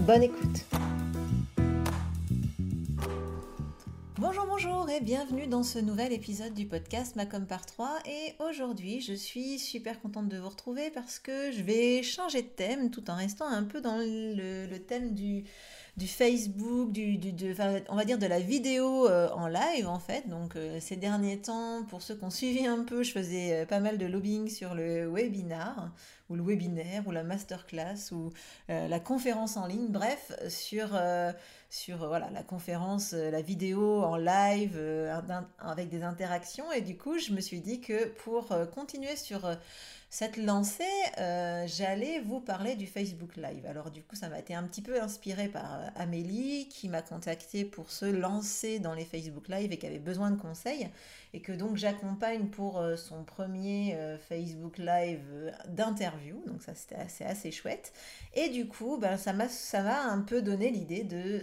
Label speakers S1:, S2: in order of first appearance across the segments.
S1: Bonne écoute. Bonjour, bonjour et bienvenue dans ce nouvel épisode du podcast Macom par 3. Et aujourd'hui, je suis super contente de vous retrouver parce que je vais changer de thème tout en restant un peu dans le, thème du, du Facebook, du, de, on va dire de la vidéo euh, en live en fait. Donc euh, ces derniers temps, pour ceux qui ont suivi un peu, je faisais euh, pas mal de lobbying sur le webinar ou le webinaire ou la masterclass ou la conférence en ligne, bref, sur, sur voilà, la conférence, la vidéo en live avec des interactions. Et du coup, je me suis dit que pour continuer sur cette lancée, euh, j'allais vous parler du Facebook Live. Alors du coup, ça m'a été un petit peu inspiré par euh, Amélie qui m'a contacté pour se lancer dans les Facebook Live et qui avait besoin de conseils et que donc j'accompagne pour euh, son premier Facebook Live d'interview. Donc ça c'était assez, assez chouette. Et du coup, ben, ça m'a un peu donné l'idée de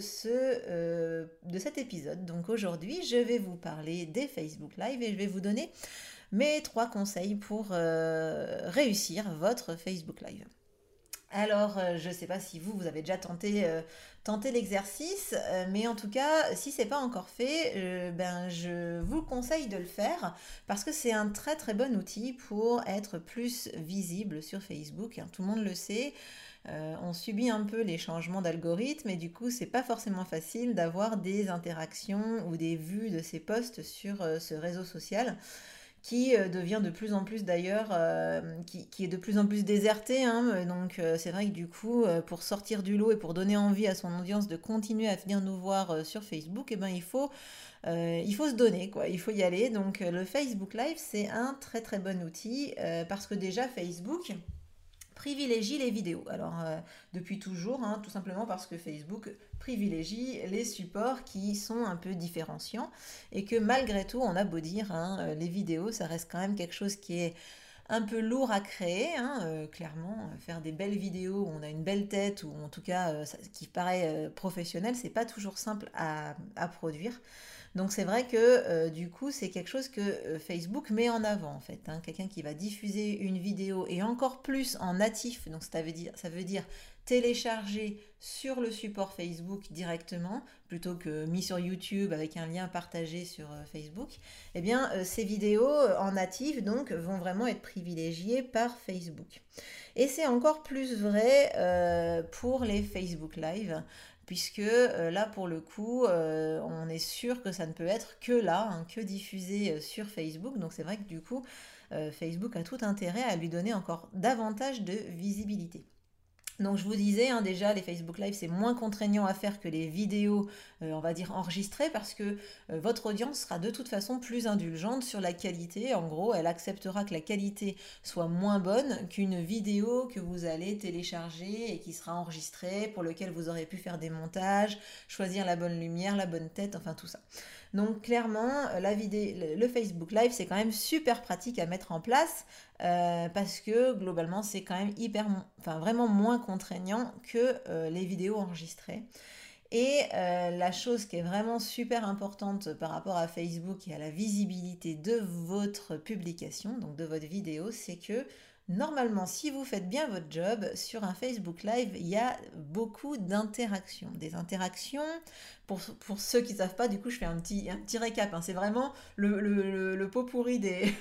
S1: de cet épisode. Donc aujourd'hui, je vais vous parler des Facebook Live et je vais vous donner mes trois conseils pour euh, réussir votre Facebook Live. Alors, euh, je ne sais pas si vous, vous avez déjà tenté, euh, l'exercice, mais en tout cas, si ce n'est pas encore fait, ben, je vous conseille de le faire parce que c'est un très très bon outil pour être plus visible sur Facebook. Hein. tout le monde le sait. on subit un peu les changements d'algorithme et du coup, c'est pas forcément facile d'avoir des interactions ou des vues de ces posts sur ce réseau social qui euh, devient de plus en plus d'ailleurs, euh, qui, est de plus en plus déserté. Hein. donc euh, c'est vrai que du coup, pour sortir du lot et pour donner envie à son audience de continuer à venir nous voir sur Facebook, eh ben, il, faut, il faut se donner, quoi. il faut y aller. Donc le Facebook Live, c'est un très très bon outil parce que déjà Facebook privilégie les vidéos. Alors, euh, depuis toujours, hein, tout simplement parce que Facebook privilégie les supports qui sont un peu différenciants et que malgré tout, on a beau dire, hein, euh, les vidéos, ça reste quand même quelque chose qui est un peu lourd à créer, hein, euh, clairement. Faire des belles vidéos où on a une belle tête ou en tout cas qui paraît professionnel, c'est pas toujours simple à, à produire. Donc c'est vrai que euh, du coup c'est quelque chose que euh, Facebook met en avant en fait. Hein. Quelqu'un qui va diffuser une vidéo et encore plus en natif, donc ça veut dire, ça veut dire télécharger sur le support Facebook directement plutôt que mis sur YouTube avec un lien partagé sur euh, Facebook, eh bien ces vidéos en natif donc vont vraiment être privilégiées par Facebook. Et c'est encore plus vrai pour les Facebook Live puisque euh, là pour le coup euh, on est sûr que ça ne peut être que là, hein, que diffusé euh, sur Facebook. Donc c'est vrai que du coup Facebook a tout intérêt à lui donner encore davantage de visibilité. Donc je vous disais hein, déjà, les Facebook Live, c'est moins contraignant à faire que les vidéos, euh, on va dire, enregistrées, parce que euh, votre audience sera de toute façon plus indulgente sur la qualité. En gros, elle acceptera que la qualité soit moins bonne qu'une vidéo que vous allez télécharger et qui sera enregistrée, pour lequel vous aurez pu faire des montages, choisir la bonne lumière, la bonne tête, enfin tout ça. Donc clairement, la vidéo, le Facebook Live, c'est quand même super pratique à mettre en place euh, parce que globalement, c'est quand même hyper, vraiment moins contraignant que euh, les vidéos enregistrées. Et euh, la chose qui est vraiment super importante par rapport à Facebook et à la visibilité de votre publication, donc de votre vidéo, c'est que Normalement, si vous faites bien votre job, sur un Facebook Live, il y a beaucoup d'interactions. Des interactions, pour, ceux qui ne savent pas, du coup, je fais un petit, un petit récap. Hein. C'est vraiment le, le, pot pourri des,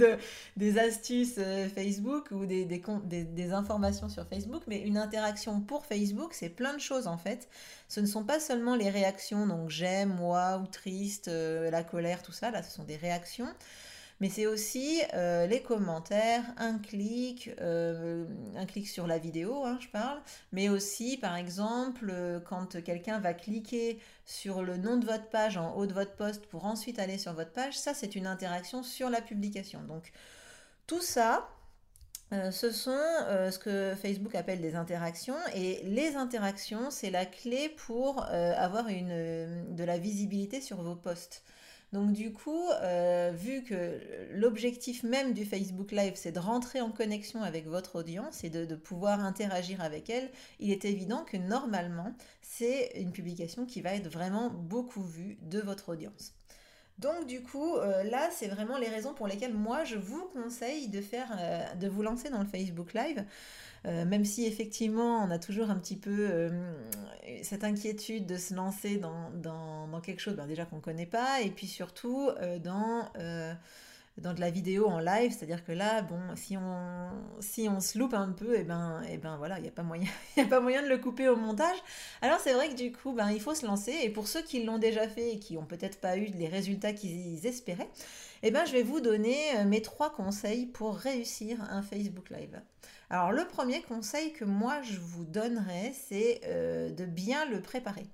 S1: des astuces euh, Facebook ou des, des, informations sur Facebook. Mais une interaction pour Facebook, c'est plein de choses en fait. Ce ne sont pas seulement les réactions, donc j'aime, moi, ou triste, euh, la colère, tout ça. Là, ce sont des réactions mais c'est aussi euh, les commentaires, un clic, euh, un clic sur la vidéo, hein, je parle, mais aussi par exemple euh, quand quelqu'un va cliquer sur le nom de votre page en haut de votre poste pour ensuite aller sur votre page, ça c'est une interaction sur la publication. Donc tout ça, ce sont ce que Facebook appelle des interactions et les interactions, c'est la clé pour avoir une, de la visibilité sur vos posts. Donc du coup, vu que l'objectif même du Facebook Live, c'est de rentrer en connexion avec votre audience et de, pouvoir interagir avec elle, il est évident que normalement, c'est une publication qui va être vraiment beaucoup vue de votre audience. Donc du coup, euh, là, c'est vraiment les raisons pour lesquelles moi, je vous conseille de euh, de vous lancer dans le Facebook Live. Euh, même si effectivement on a toujours un petit peu cette inquiétude de se lancer dans, dans, quelque chose ben, déjà qu'on ne connaît pas, et puis surtout dans dans de la vidéo en live, c'est-à-dire que là, bon, si on, si on se loupe un peu, et ben, ben voilà, il n'y a, pas moyen, a pas moyen de le couper au montage. Alors c'est vrai que du coup, ben, il faut se lancer, et pour ceux qui l'ont déjà fait et qui n'ont peut-être pas eu les résultats qu'ils espéraient, eh ben, je vais vous donner euh, mes trois conseils pour réussir un Facebook Live. Alors le premier conseil que moi je vous donnerais, c'est euh, de bien le préparer.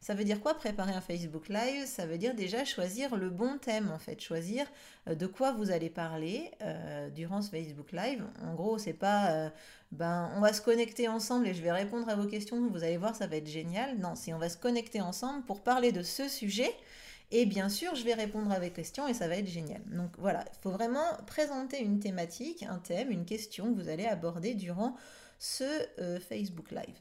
S1: Ça veut dire quoi préparer un Facebook Live? Ça veut dire déjà choisir le bon thème en fait, choisir euh, de quoi vous allez parler euh, durant ce Facebook Live. En gros, c'est pas ben on va se connecter ensemble et je vais répondre à vos questions, vous allez voir, ça va être génial. Non, si on va se connecter ensemble pour parler de ce sujet. Et bien sûr, je vais répondre à vos questions et ça va être génial. Donc voilà, il faut vraiment présenter une thématique, un thème, une question que vous allez aborder durant ce Facebook Live.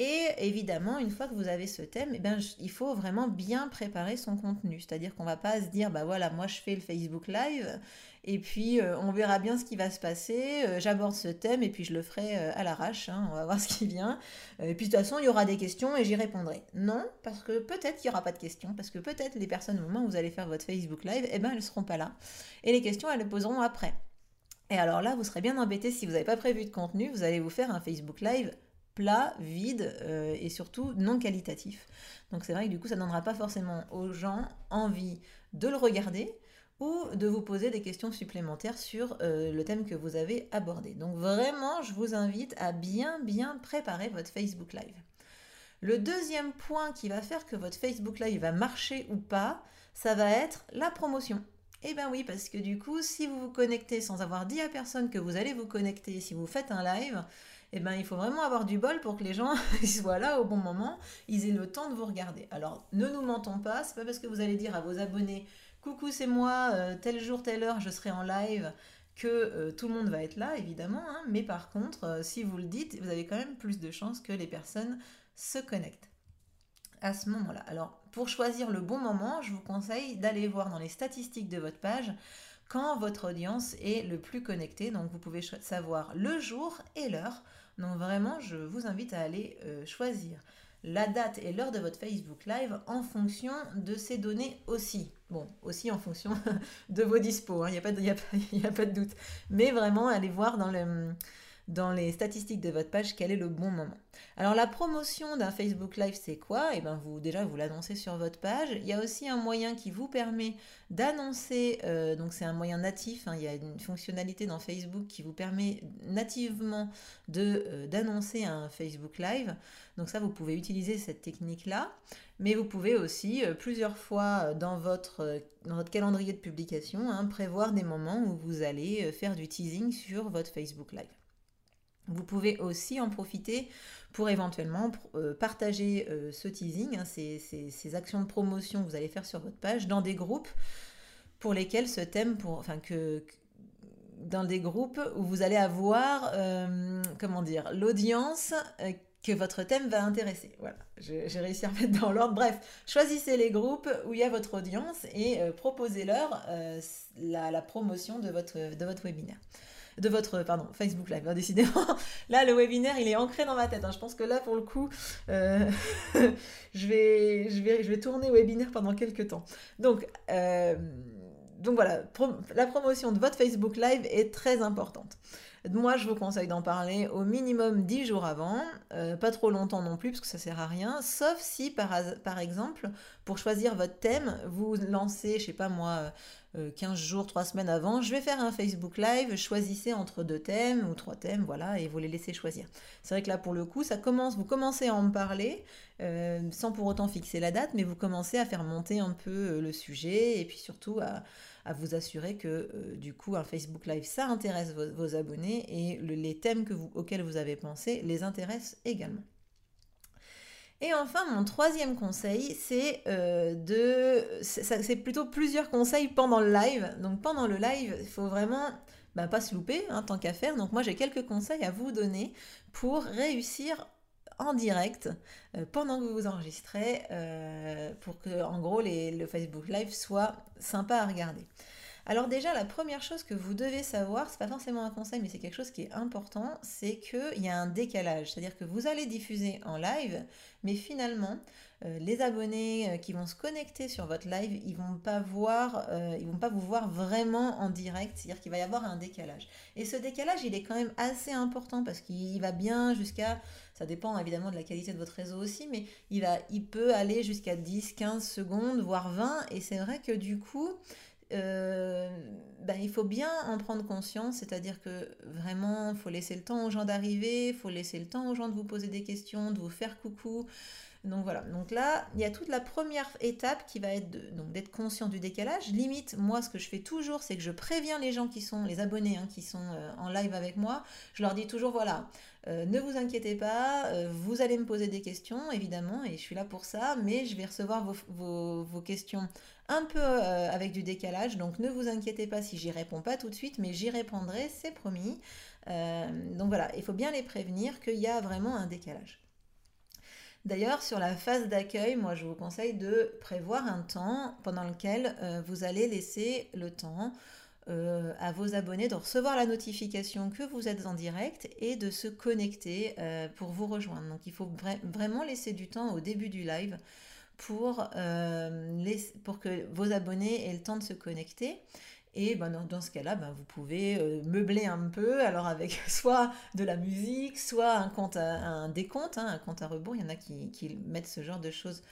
S1: Et évidemment, une fois que vous avez ce thème, eh ben, il faut vraiment bien préparer son contenu. C'est-à-dire qu'on ne va pas se dire, bah voilà, moi je fais le Facebook Live, et puis euh, on verra bien ce qui va se passer, euh, j'aborde ce thème, et puis je le ferai euh, à l'arrache, hein, on va voir ce qui vient. et puis de toute façon, il y aura des questions et j'y répondrai. Non, parce que peut-être qu'il n'y aura pas de questions, parce que peut-être les personnes au moment où vous allez faire votre Facebook Live, eh ben, elles ne seront pas là. Et les questions, elles les poseront après. Et alors là, vous serez bien embêté si vous n'avez pas prévu de contenu, vous allez vous faire un Facebook Live plat, vide et surtout non qualitatif. Donc c'est vrai que du coup ça ne donnera pas forcément aux gens envie de le regarder ou de vous poser des questions supplémentaires sur euh, le thème que vous avez abordé. Donc vraiment, je vous invite à bien bien préparer votre Facebook Live. Le deuxième point qui va faire que votre Facebook Live va marcher ou pas, ça va être la promotion. Eh bien oui, parce que du coup, si vous vous connectez sans avoir dit à personne que vous allez vous connecter, si vous faites un live, eh ben, il faut vraiment avoir du bol pour que les gens soient là au bon moment, ils aient le temps de vous regarder. Alors, ne nous mentons pas, c'est pas parce que vous allez dire à vos abonnés Coucou, c'est moi, euh, tel jour, telle heure, je serai en live que euh, tout le monde va être là, évidemment. Hein. mais par contre, euh, si vous le dites, vous avez quand même plus de chances que les personnes se connectent à ce moment-là. Alors, pour choisir le bon moment, je vous conseille d'aller voir dans les statistiques de votre page quand votre audience est le plus connectée. Donc, vous pouvez savoir le jour et l'heure donc vraiment, je vous invite à aller choisir la date et l'heure de votre Facebook Live en fonction de ces données aussi. Bon, aussi en fonction de vos dispos, il hein, n'y a, a, pas de doute. Mais vraiment, allez voir dans le dans les statistiques de votre page quel est le bon moment. Alors la promotion d'un Facebook Live, c'est quoi? Eh bien vous déjà vous l'annoncez sur votre page. Il y a aussi un moyen qui vous permet d'annoncer, euh, donc c'est un moyen natif. Hein, il y a une fonctionnalité dans Facebook qui vous permet nativement euh, d'annoncer un Facebook Live. Donc ça vous pouvez utiliser cette technique là. Mais vous pouvez aussi euh, plusieurs fois dans votre, dans votre calendrier de publication hein, prévoir des moments où vous allez faire du teasing sur votre Facebook Live. Vous pouvez aussi en profiter pour éventuellement euh, partager euh, ce teasing, hein, ces, actions de promotion que vous allez faire sur votre page dans des groupes pour lesquels ce thème, dans des groupes où vous allez avoir, euh, comment dire, l'audience que votre thème va intéresser. Voilà, j'ai réussi à mettre dans l'ordre. Bref, choisissez les groupes où il y a votre audience et proposez-leur la, promotion de votre webinaire de votre pardon, Facebook Live. Hein, décidément, là, le webinaire, il est ancré dans ma tête. Hein. Je pense que là, pour le coup, euh, je, vais, je, vais, je webinaire pendant quelques temps. Donc, euh, donc voilà, la promotion de votre Facebook Live est très importante. Moi, je vous conseille d'en parler au minimum 10 jours avant, euh, pas trop longtemps non plus, parce que ça sert à rien, sauf si, par, exemple, pour choisir votre thème, vous lancez, je sais pas moi, 15 jours, 3 semaines avant, je vais faire un Facebook Live, choisissez entre deux thèmes ou trois thèmes, voilà, et vous les laissez choisir. C'est vrai que là, pour le coup, ça commence, vous commencez à en parler, sans pour autant fixer la date, mais vous commencez à faire monter un peu le sujet, et puis surtout à, vous assurer que du coup un Facebook Live ça intéresse vos, abonnés et les thèmes auxquels vous avez pensé les intéressent également. Et enfin, mon troisième conseil, c'est euh, de. C'est plutôt plusieurs conseils pendant le live. Donc pendant le live, il faut vraiment bah, pas se louper, hein, tant qu'à faire. Donc moi, j'ai quelques conseils à vous donner pour réussir en direct euh, pendant que vous enregistrez euh, pour que en gros le Facebook Live soit sympa à regarder. Alors déjà, la première chose que vous devez savoir, c'est pas forcément un conseil, mais c'est quelque chose qui est important, c'est qu'il y a un décalage. C'est-à-dire que vous allez diffuser en live, mais finalement, euh, les abonnés qui vont se connecter sur votre live, ils vont pas voir, ils vont pas vous voir vraiment en direct. C'est-à-dire qu'il va y avoir un décalage. Et ce décalage, il est quand même assez important parce qu'il va bien jusqu'à, ça dépend évidemment de la qualité de votre réseau aussi, mais il va, il peut aller jusqu'à 10, 15 secondes, voire 20. Et c'est vrai que du coup, ben, il faut bien en prendre conscience, c'est-à-dire que vraiment, il faut laisser le temps aux gens d'arriver, il faut laisser le temps aux gens de vous poser des questions, de vous faire coucou. Donc voilà, donc là, il y a toute la première étape qui va être d'être conscient du décalage. Limite, moi, ce que je fais toujours, c'est que je préviens les gens qui sont, les abonnés hein, qui sont euh, en live avec moi, je leur dis toujours, voilà, euh, ne vous inquiétez pas, vous allez me poser des questions, évidemment, et je suis là pour ça, mais je vais recevoir vos, vos questions un peu euh, avec du décalage, donc ne vous inquiétez pas si j'y réponds pas tout de suite, mais j'y répondrai, c'est promis. Euh, donc voilà, il faut bien les prévenir qu'il y a vraiment un décalage. D'ailleurs, sur la phase d'accueil, moi je vous conseille de prévoir un temps pendant lequel euh, vous allez laisser le temps à vos abonnés de recevoir la notification que vous êtes en direct et de se connecter pour vous rejoindre. Donc il faut vraiment laisser du temps au début du live euh, pour que vos abonnés aient le temps de se connecter. Et ben, dans, ce cas-là, ben, vous pouvez euh, meubler un peu, alors avec soit de la musique, soit un, compte un décompte, hein, un compte à rebours. Il y en a qui mettent ce genre de choses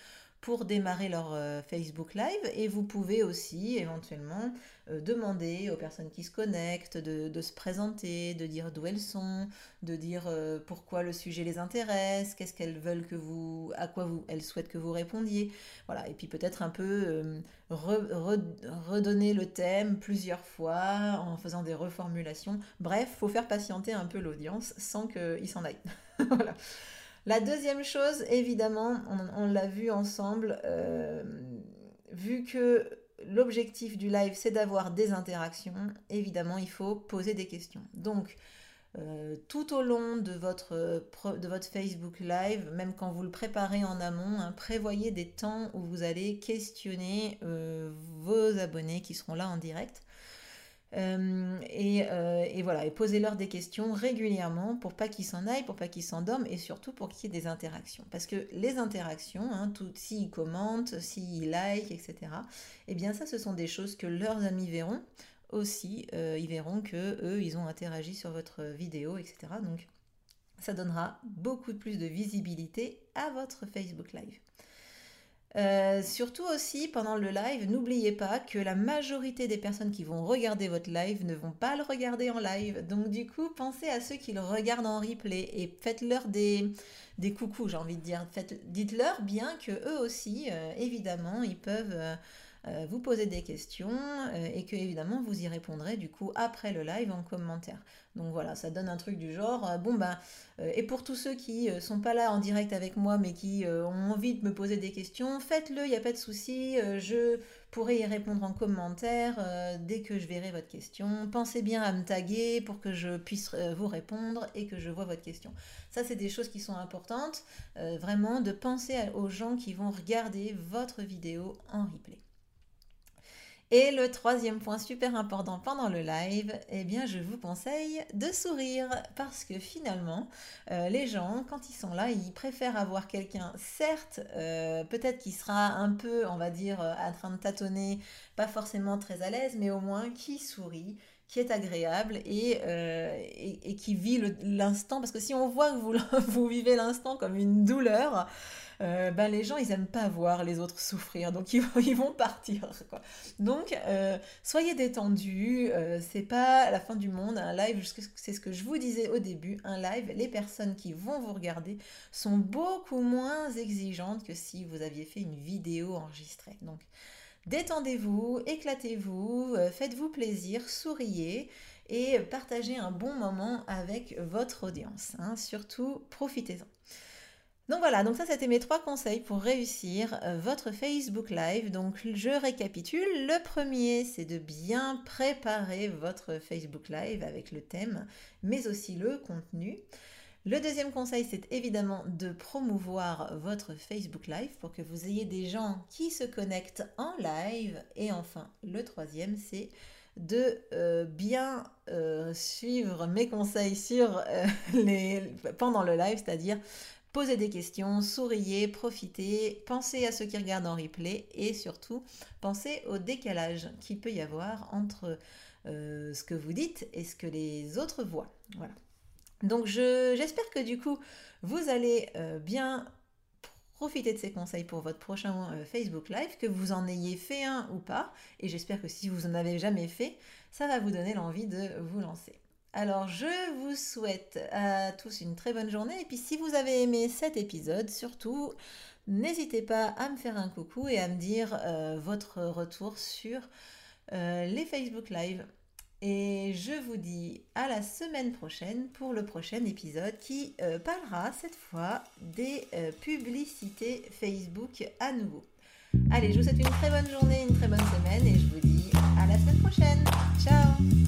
S1: pour démarrer leur euh, Facebook Live et vous pouvez aussi éventuellement euh, demander aux personnes qui se connectent de, se présenter, de dire d'où elles sont, de dire euh, pourquoi le sujet les intéresse, qu'est-ce qu'elles veulent que vous, à quoi vous, elles souhaitent que vous répondiez. Voilà, et puis peut-être un peu redonner le thème plusieurs fois en faisant des reformulations. Bref, faut faire patienter un peu l'audience sans qu'ils s'en aillent. voilà. La deuxième chose, évidemment, on, l'a vu ensemble, euh, vu que l'objectif du live, c'est d'avoir des interactions, évidemment, il faut poser des questions. Donc, euh, tout au long de votre, Facebook Live, même quand vous le préparez en amont, hein, prévoyez des temps où vous allez questionner euh, vos abonnés qui seront là en direct. Euh, euh, et, voilà, et posez-leur des questions régulièrement pour pas qu'ils s'en aillent, pour pas qu'ils s'endorment et surtout pour qu'il y ait des interactions. Parce que les interactions, hein, s'ils commentent, s'ils like, etc., eh bien ça, ce sont des choses que leurs amis verront aussi. Euh, ils verront que eux, ils ont interagi sur votre vidéo, etc. Donc ça donnera beaucoup plus de visibilité à votre Facebook Live. Euh, surtout aussi pendant le live, n'oubliez pas que la majorité des personnes qui vont regarder votre live ne vont pas le regarder en live. Donc du coup, pensez à ceux qui le regardent en replay et faites-leur des, des coucous, j'ai envie de dire. Dites-leur bien que eux aussi, euh, évidemment, ils peuvent... Euh, euh, vous poser des questions euh, et que évidemment vous y répondrez du coup après le live en commentaire. Donc voilà, ça donne un truc du genre euh, bon ben et pour tous ceux qui sont pas là en direct avec moi mais qui ont envie de me poser des questions, faites-le, il n'y a pas de souci, je pourrai y répondre en commentaire dès que je verrai votre question. Pensez bien à me taguer pour que je puisse vous répondre et que je vois votre question. Ça, c'est des choses qui sont importantes, vraiment de penser aux gens qui vont regarder votre vidéo en replay. Et le troisième point super important pendant le live, eh bien, je vous conseille de sourire. Parce que finalement, euh, les gens, quand ils sont là, ils préfèrent avoir quelqu'un, certes, euh, peut-être qui sera un peu, on va dire, euh, en train de tâtonner, pas forcément très à l'aise, mais au moins qui sourit, qui est agréable et, euh, qui vit l'instant. Parce que si on voit que vous, vivez l'instant comme une douleur, euh, ben les gens ils aiment pas voir les autres souffrir. Donc ils, vont partir donc euh, soyez détendus. C'est pas la fin du monde un live c'est ce que je vous disais au début un live. Les personnes qui vont vous regarder sont beaucoup moins exigeantes que si vous aviez fait une vidéo enregistrée. Donc Détendez-vous, éclatez-vous, faites-vous plaisir, souriez et partagez un bon moment avec votre audience. Hein. Surtout, profitez-en. Donc voilà, donc ça c'était mes trois conseils pour réussir euh, votre Facebook Live. Donc je récapitule. Le premier, c'est de bien préparer votre Facebook Live avec le thème, mais aussi le contenu. Le deuxième conseil, c'est évidemment de promouvoir votre Facebook Live pour que vous ayez des gens qui se connectent en live. Et enfin, le troisième, c'est de euh, bien euh, suivre mes conseils les, pendant le live, c'est-à-dire Posez des questions, souriez, profitez, pensez à ceux qui regardent en replay et surtout pensez au décalage qu'il peut y avoir entre euh, ce que vous dites et ce que les autres voient. Voilà. Donc j'espère que du coup vous allez euh, bien profiter de ces conseils pour votre prochain euh, Facebook Live, que vous en ayez fait un ou pas. Et j'espère que si vous en avez jamais fait, ça va vous donner l'envie de vous lancer. Alors, je vous souhaite à tous une très bonne journée. Et puis, si vous avez aimé cet épisode, surtout, n'hésitez pas à me faire un coucou et à me dire euh, votre retour sur les Facebook Live. Et je vous dis à la semaine prochaine pour le prochain épisode qui euh, parlera cette fois des publicités Facebook à nouveau. Allez, je vous souhaite une très bonne journée, une très bonne semaine et je vous dis à la semaine prochaine. Ciao